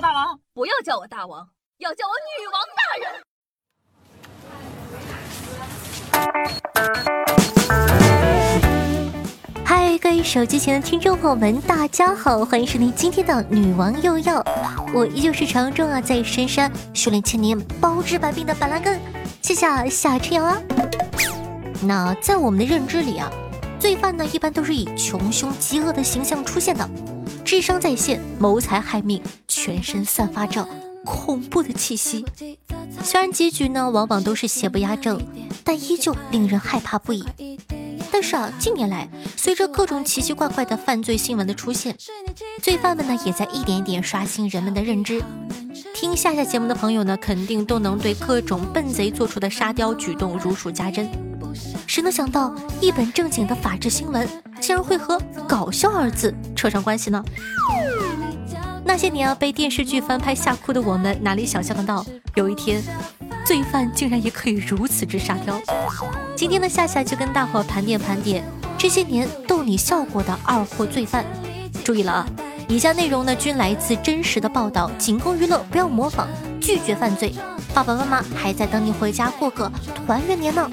大王，不要叫我大王，要叫我女王大人。嗨，各位手机前的听众朋友们，大家好，欢迎收听今天的女王又要。我依旧是传说中啊，在深山修炼千年、包治百病的板蓝根，谢谢夏春阳啊。那在我们的认知里啊，罪犯呢一般都是以穷凶极恶的形象出现的，智商在线，谋财害命，全身散发着恐怖的气息。虽然结局呢往往都是邪不压正，但依旧令人害怕不已。但是啊，近年来随着各种奇奇怪怪的犯罪新闻的出现，罪犯们呢也在一点一点刷新人们的认知。听下下节目的朋友呢，肯定都能对各种笨贼做出的沙雕举动如数家珍。谁能想到一本正经的法制新闻，竟然会和搞笑二字扯上关系呢？那些年啊被电视剧翻拍吓哭的我们，哪里想象得到有一天？罪犯竟然也可以如此之沙雕。今天的夏夏就跟大伙盘点盘点这些年逗你笑过的二货罪犯。注意了啊，以下内容呢均来自真实的报道，仅供娱乐，不要模仿，拒绝犯罪。爸爸妈妈还在等你回家过个团圆年呢。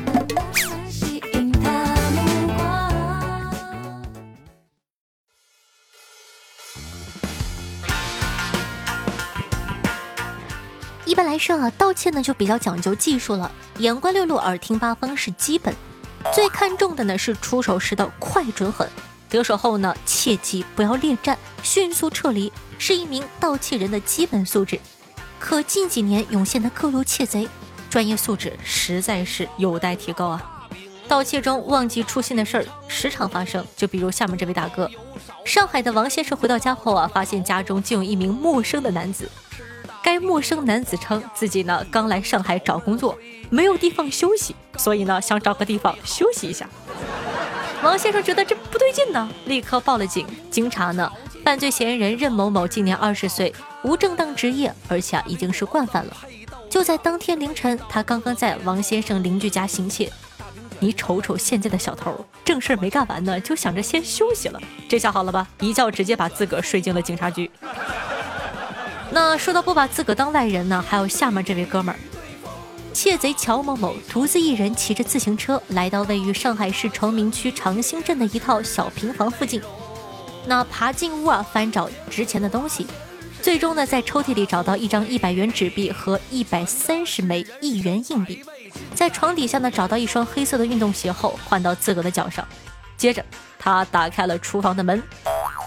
一般来说啊，盗窃呢就比较讲究技术了，眼观六路，耳听八方是基本。最看重的呢是出手时的快准狠，得手后呢切记不要恋战，迅速撤离，是一名盗窃人的基本素质。可近几年涌现的各路窃贼，专业素质实在是有待提高啊！盗窃中忘记初心的事儿时常发生，就比如下面这位大哥，上海的王先生回到家后啊，发现家中竟有一名陌生的男子。该陌生男子称自己呢刚来上海找工作，没有地方休息，所以呢想找个地方休息一下。王先生觉得这不对劲呢，立刻报了警。经查呢，犯罪嫌疑人任某某今年二十岁，无正当职业，而且啊已经是惯犯了。就在当天凌晨，他刚刚在王先生邻居家行窃。你瞅瞅现在的小偷，正事没干完呢，就想着先休息了。这下好了吧，一觉直接把自个儿睡进了警察局。那说到不把自个当外人呢，还有下面这位哥们儿，窃贼乔某某独自一人骑着自行车来到位于上海市崇明区长兴镇的一套小平房附近，那爬进屋啊，翻找值钱的东西，最终呢在抽屉里找到一张一百元纸币和一百三十枚一元硬币，在床底下呢找到一双黑色的运动鞋后换到自个的脚上，接着他打开了厨房的门，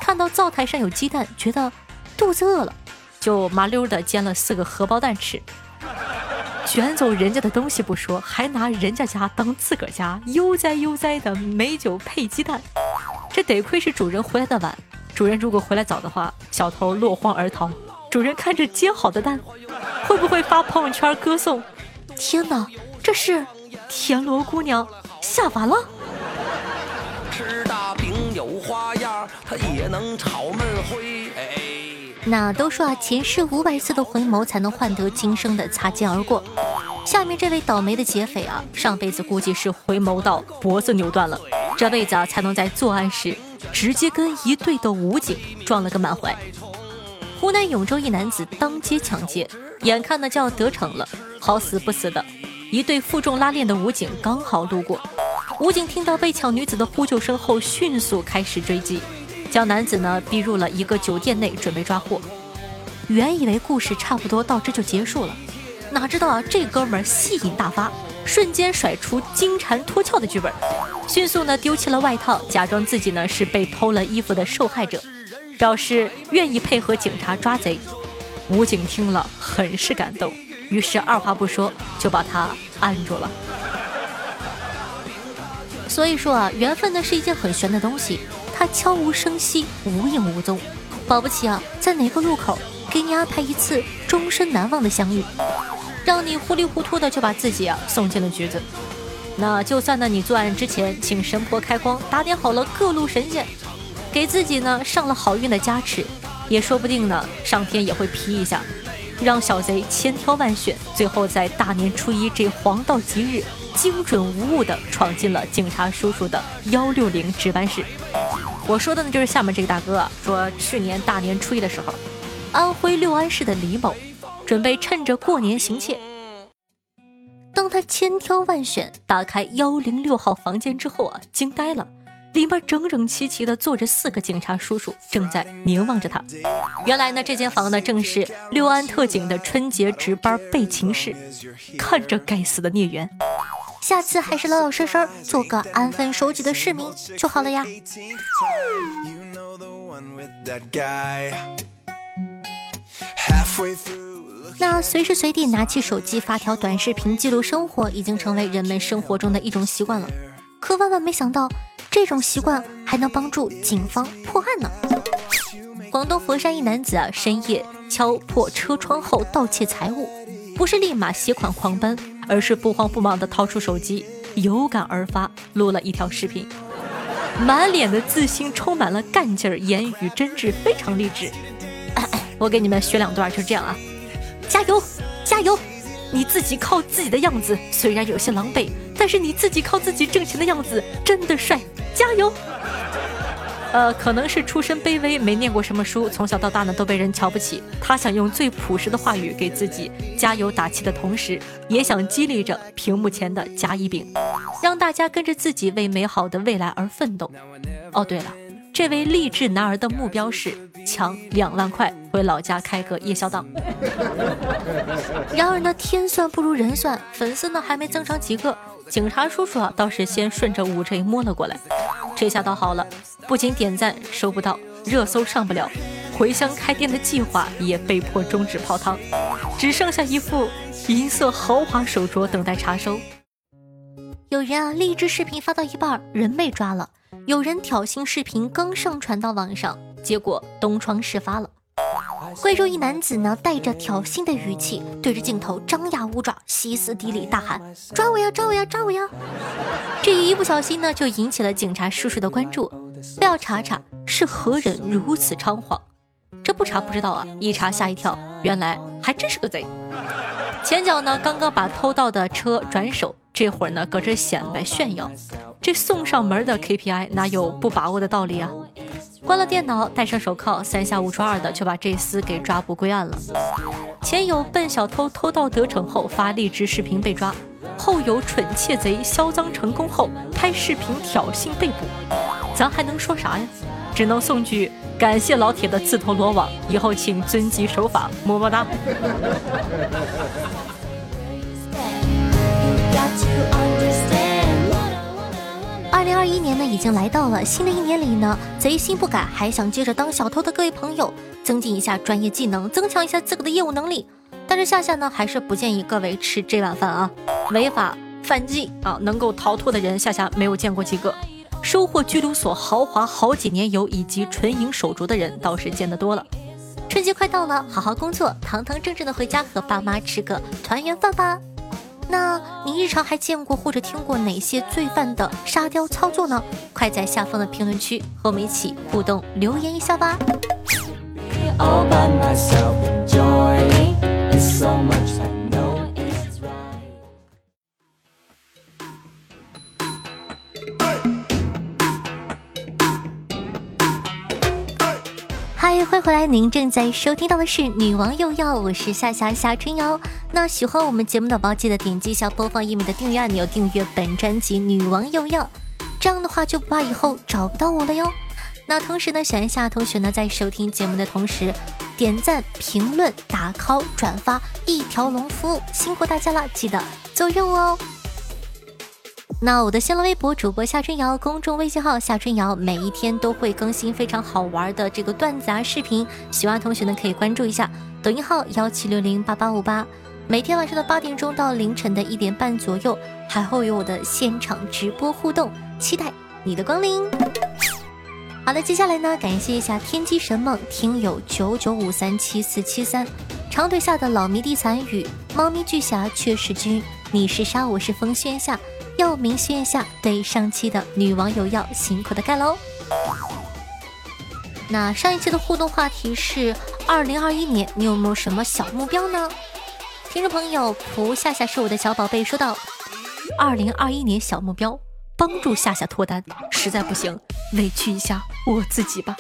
看到灶台上有鸡蛋，觉得肚子饿了。就麻溜的煎了四个荷包蛋吃，卷走人家的东西不说，还拿人家家当自个儿家，悠哉悠哉的美酒配鸡蛋。这得亏是主人回来的晚，主人如果回来早的话，小偷落荒而逃。主人看着煎好的蛋，会不会发朋友圈歌颂？天哪，这是田螺姑娘下凡了！吃大饼有花样，它也能炒焖灰。那都说啊，前世五百次的回眸才能换得今生的擦肩而过。下面这位倒霉的劫匪啊，上辈子估计是回眸到脖子扭断了，这辈子啊才能在作案时直接跟一队的武警撞了个满怀。湖南永州一男子当街抢劫，眼看呢就要得逞了，好死不死的一队负重拉链的武警刚好路过，武警听到被抢女子的呼救声后，迅速开始追击。将男子呢逼入了一个酒店内，准备抓获。原以为故事差不多到这就结束了，哪知道啊，这哥们儿戏瘾大发，瞬间甩出金蝉脱壳的剧本，迅速呢丢弃了外套，假装自己呢是被偷了衣服的受害者，表示愿意配合警察抓贼。武警听了很是感动，于是二话不说就把他按住了。所以说啊，缘分呢是一件很玄的东西。悄无声息，无影无踪，保不齐啊，在哪个路口给你安排一次终身难忘的相遇，让你糊里糊涂的就把自己啊送进了局子。那就算呢，你作案之前请神婆开光，打点好了各路神仙，给自己呢上了好运的加持，也说不定呢，上天也会批一下，让小贼千挑万选，最后在大年初一这黄道吉日，精准无误的闯进了警察叔叔的幺六零值班室。我说的呢，就是下面这个大哥啊，说去年大年初一的时候，安徽六安市的李某，准备趁着过年行窃。当他千挑万选打开幺零六号房间之后啊，惊呆了，里面整整齐齐的坐着四个警察叔叔，正在凝望着他。原来呢，这间房呢正是六安特警的春节值班备勤室。看着该死的孽缘，下次还是老老实实做个安分守己的市民就好了呀。那随时随地拿起手机发条短视频记录生活，已经成为人们生活中的一种习惯了。可万万没想到，这种习惯还能帮助警方破案呢。广东佛山一男子啊，深夜敲破车窗后盗窃财物，不是立马携款狂奔，而是不慌不忙地掏出手机，有感而发录了一条视频，满脸的自信，充满了干劲儿，言语真挚，非常励志。我给你们学两段，就这样啊。加油，加油！你自己靠自己的样子虽然有些狼狈，但是你自己靠自己挣钱的样子真的帅。加油！呃，可能是出身卑微，没念过什么书，从小到大呢都被人瞧不起。他想用最朴实的话语给自己加油打气的同时，也想激励着屏幕前的甲乙丙，让大家跟着自己为美好的未来而奋斗。哦，对了。这位励志男儿的目标是抢两万块回老家开个夜宵档。然而呢，天算不如人算，粉丝呢还没增长几个，警察叔叔啊倒是先顺着五 G 摸了过来。这下倒好了，不仅点赞收不到，热搜上不了，回乡开店的计划也被迫终止泡汤，只剩下一副银色豪华手镯等待查收。有人啊，励志视频发到一半，人被抓了。有人挑衅视频刚上传到网上，结果东窗事发了。贵州一男子呢，带着挑衅的语气对着镜头张牙舞爪、歇斯底里大喊：“抓我呀，抓我呀，抓我呀！”这一不小心呢，就引起了警察叔叔的关注，非要查查是何人如此猖狂。这不查不知道啊，一查吓一跳，原来还真是个贼。前脚呢，刚刚把偷盗的车转手，这会儿呢，搁这显摆炫耀。这送上门的 KPI 哪有不把握的道理啊？关了电脑，戴上手铐，三下五除二的就把这厮给抓捕归案了。前有笨小偷偷盗得逞后发励志视频被抓，后有蠢窃贼销赃成功后拍视频挑衅被捕，咱还能说啥呀？只能送句感谢老铁的自投罗网，以后请遵纪守法，么么哒。二零二一年呢已经来到了，新的一年里呢，贼心不改，还想接着当小偷的各位朋友，增进一下专业技能，增强一下自个的业务能力。但是夏夏呢，还是不建议各位吃这碗饭啊！违法犯纪啊，能够逃脱的人，夏夏没有见过几个；收获拘留所豪华好几年游以及纯银手镯的人，倒是见得多了。春节快到了，好好工作，堂堂正正的回家和爸妈吃个团圆饭吧。那你日常还见过或者听过哪些罪犯的沙雕操作呢？快在下方的评论区和我们一起互动留言一下吧。欢迎回来！您正在收听到的是《女王又要》，我是夏夏夏春瑶。那喜欢我们节目的宝宝记得点击一下播放页面的订阅按钮，订阅本专辑《女王又要》，这样的话就不怕以后找不到我了哟。那同时呢，喜欢夏同学呢，在收听节目的同时，点赞、评论、打 call、转发，一条龙服务，辛苦大家了，记得做任务哦。那我的新浪微博主播夏春瑶，公众微信号夏春瑶，每一天都会更新非常好玩的这个段子啊视频，喜欢同学呢可以关注一下。抖音号幺七六零八八五八，每天晚上的八点钟到凌晨的一点半左右，还会有我的现场直播互动，期待你的光临。好了，接下来呢，感谢一下天机神梦听友九九五三七四七三，长腿下的老迷弟残雨，猫咪巨侠却是君，你是沙我是风轩下。要明确一下对上期的女网友要辛苦的盖楼。那上一期的互动话题是：二零二一年你有没有什么小目标呢？听众朋友蒲夏夏是我的小宝贝，说道：二零二一年小目标，帮助夏夏脱单，实在不行委屈一下我自己吧。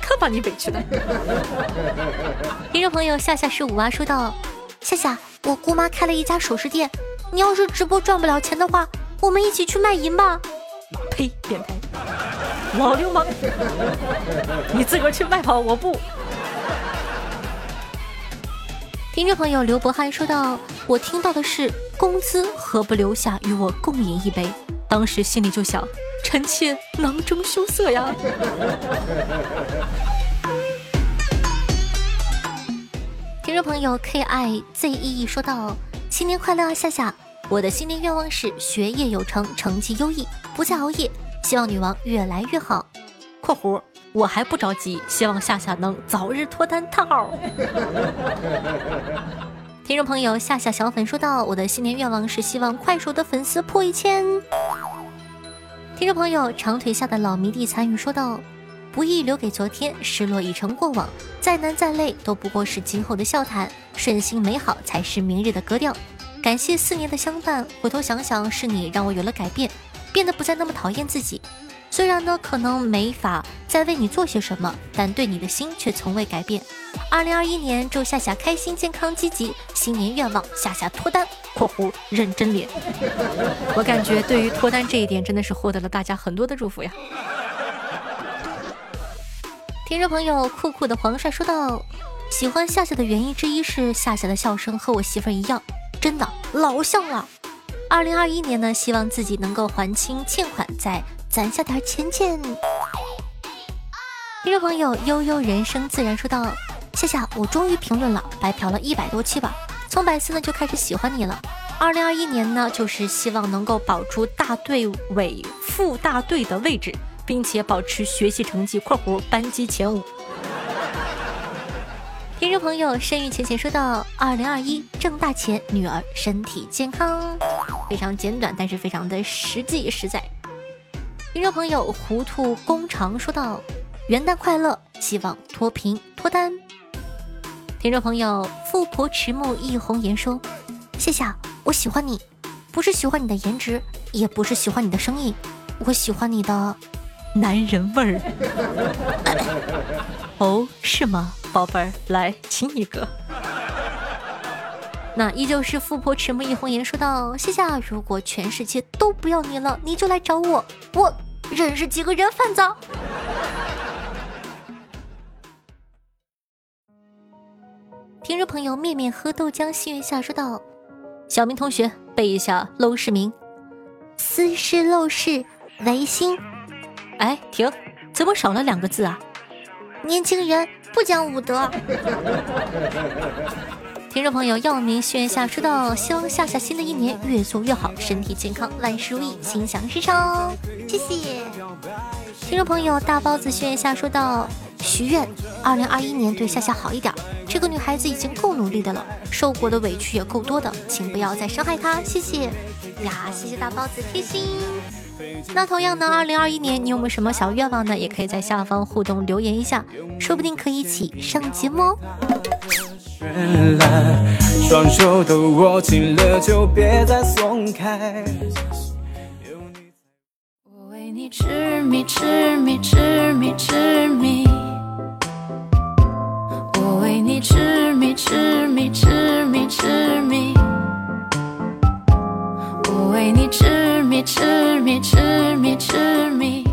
可把你委屈的。听众朋友夏夏是五啊说道：夏夏，我姑妈开了一家首饰店，你要是直播赚不了钱的话，我们一起去卖淫吧。呸，变态，老流氓，你自个儿去卖吧，我不。听众朋友刘博翰说道：“我听到的是工资何不留下与我共饮一杯？”当时心里就想：“臣妾囊中羞涩呀。”听众朋友 K I Z E E 说道：“新年快乐啊，夏夏！我的新年愿望是学业有成，成绩优异，不再熬夜，希望女王越来越好。”（括弧）我还不着急，希望夏夏能早日脱单套。听众朋友夏夏小粉说道：“我的新年愿望是希望快手的粉丝破一千。”听众朋友长腿下的老迷弟参与说道：“不易留给昨天，失落已成过往，再难再累都不过是今后的笑谈，顺心美好才是明日的格调。感谢四年的相伴，回头想想是你让我有了改变，变得不再那么讨厌自己。”虽然呢，可能没法再为你做些什么，但对你的心却从未改变。二零二一年，祝夏夏开心、健康、积极。新年愿望，夏夏脱单（括弧认真脸）。我感觉对于脱单这一点，真的是获得了大家很多的祝福呀。听众朋友，酷酷的黄帅说道：“喜欢夏夏的原因之一是夏夏的笑声和我媳妇儿一样，真的老像了。二零二一年呢，希望自己能够还清欠款，再。攒下点钱钱。听众朋友悠悠人生自然说道：“夏夏，我终于评论了，白嫖了一百多期吧。从百思呢就开始喜欢你了。二零二一年呢，就是希望能够保住大队尾副大队的位置，并且保持学习成绩（括弧班级前五）。听众朋友深玉浅浅说道：“二零二一挣大钱，女儿身体健康。”非常简短，但是非常的实际实在。听众朋友，糊涂工长说道：“元旦快乐，希望脱贫脱单。”听众朋友，富婆迟暮忆红颜说：“谢谢，我喜欢你，不是喜欢你的颜值，也不是喜欢你的声音，我喜欢你的男人味儿。”哦，是吗，宝贝儿，来亲一个。那依旧是富婆迟暮一红颜说道：“谢谢，如果全世界都不要你了，你就来找我，我认识几个人贩子。” 听众朋友面面喝豆浆，心愿下说道：“小明同学背一下陋室铭：斯是陋室，唯心。”哎，停，怎么少了两个字啊？年轻人不讲武德。听众朋友，耀明炫下说道：“希望夏夏新的一年越做越好，身体健康，万事如意，心想事成。”谢谢。听众朋友，大包子炫下说道：“许愿，二零二一年对夏夏好一点。这个女孩子已经够努力的了，受过的委屈也够多的，请不要再伤害她。”谢谢呀，谢谢大包子贴心。那同样呢，二零二一年你有没有什么小愿望呢？也可以在下方互动留言一下，说不定可以一起上节目哦。双手都握紧了，就别再松开。我为你痴迷痴迷痴迷痴迷，我为你痴迷痴迷痴迷痴迷，为你痴迷痴迷痴迷痴迷。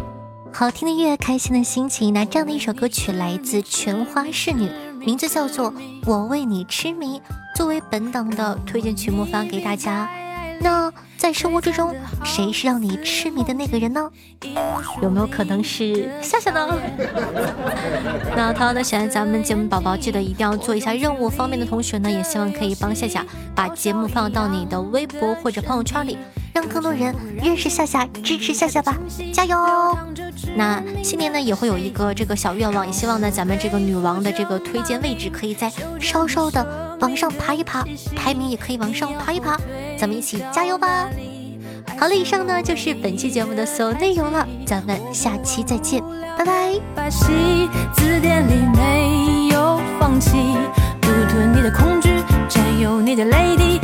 好听的音乐，开心的心情。那这样的一首歌曲来自全花侍女。名字叫做《我为你痴迷》，作为本档的推荐曲目发给大家。那在生活之中，谁是让你痴迷的那个人呢？有没有可能是夏夏呢？那同样的，喜欢咱们节目宝宝，记得一定要做一下任务方面的同学呢，也希望可以帮夏夏把节目放到你的微博或者朋友圈里。让更多人认识夏夏，支持夏夏吧，加油！那新年呢也会有一个这个小愿望，也希望呢咱们这个女王的这个推荐位置可以再稍稍的往上爬一爬，排名也可以往上爬一爬，咱们一起加油吧！好了，以上呢就是本期节目的所有内容了，咱们下期再见，拜拜。字典里没有放弃，独吞你的恐惧，占有你的泪滴。